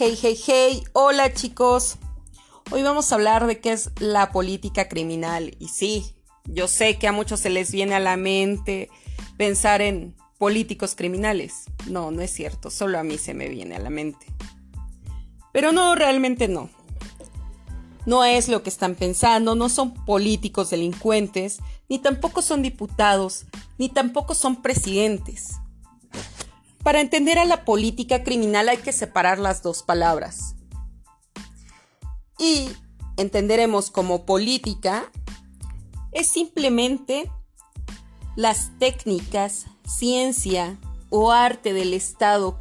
Hey, hey, hey, hola chicos. Hoy vamos a hablar de qué es la política criminal. Y sí, yo sé que a muchos se les viene a la mente pensar en políticos criminales. No, no es cierto, solo a mí se me viene a la mente. Pero no, realmente no. No es lo que están pensando, no son políticos delincuentes, ni tampoco son diputados, ni tampoco son presidentes. Para entender a la política criminal hay que separar las dos palabras. Y entenderemos como política es simplemente las técnicas, ciencia o arte del Estado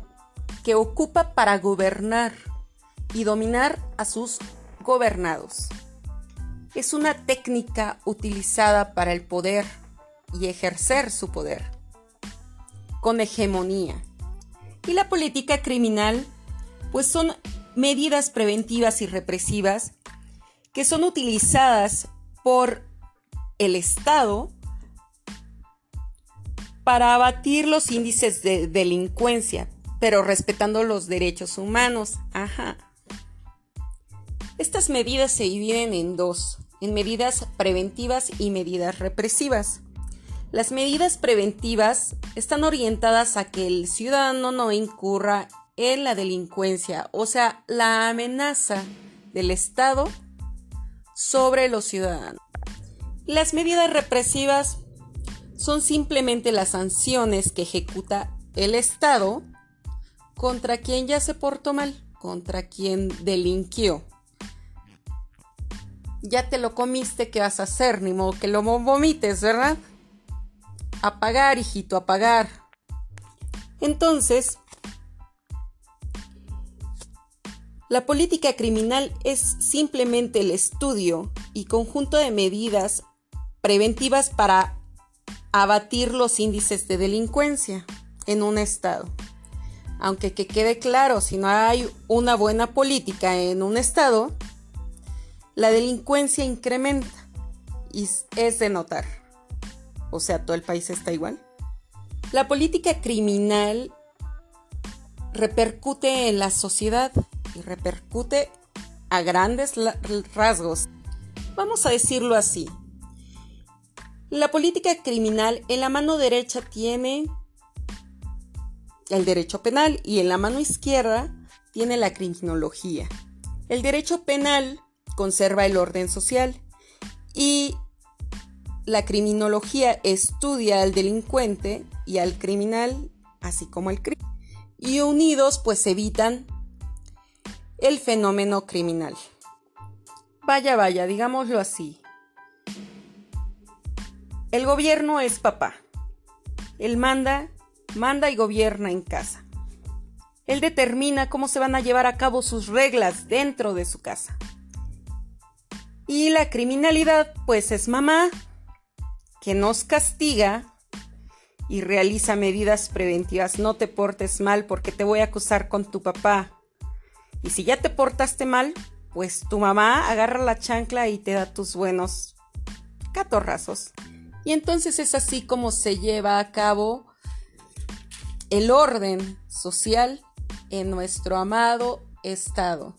que ocupa para gobernar y dominar a sus gobernados. Es una técnica utilizada para el poder y ejercer su poder con hegemonía y la política criminal, pues son medidas preventivas y represivas que son utilizadas por el Estado para abatir los índices de delincuencia, pero respetando los derechos humanos. Ajá. Estas medidas se dividen en dos, en medidas preventivas y medidas represivas. Las medidas preventivas están orientadas a que el ciudadano no incurra en la delincuencia, o sea, la amenaza del Estado sobre los ciudadanos. Las medidas represivas son simplemente las sanciones que ejecuta el Estado contra quien ya se portó mal, contra quien delinquió. Ya te lo comiste, ¿qué vas a hacer? Ni modo que lo vomites, ¿verdad? A pagar, hijito, a pagar. Entonces, la política criminal es simplemente el estudio y conjunto de medidas preventivas para abatir los índices de delincuencia en un estado. Aunque que quede claro, si no hay una buena política en un estado, la delincuencia incrementa y es de notar. O sea, todo el país está igual. La política criminal repercute en la sociedad y repercute a grandes rasgos. Vamos a decirlo así. La política criminal en la mano derecha tiene el derecho penal y en la mano izquierda tiene la criminología. El derecho penal conserva el orden social y la criminología estudia al delincuente y al criminal, así como el crimen. Y unidos pues evitan el fenómeno criminal. Vaya, vaya, digámoslo así. El gobierno es papá. Él manda, manda y gobierna en casa. Él determina cómo se van a llevar a cabo sus reglas dentro de su casa. Y la criminalidad, pues es mamá, que nos castiga y realiza medidas preventivas. No te portes mal porque te voy a acusar con tu papá. Y si ya te portaste mal, pues tu mamá agarra la chancla y te da tus buenos catorrazos. Y entonces es así como se lleva a cabo el orden social en nuestro amado Estado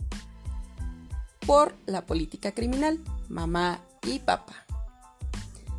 por la política criminal, mamá y papá.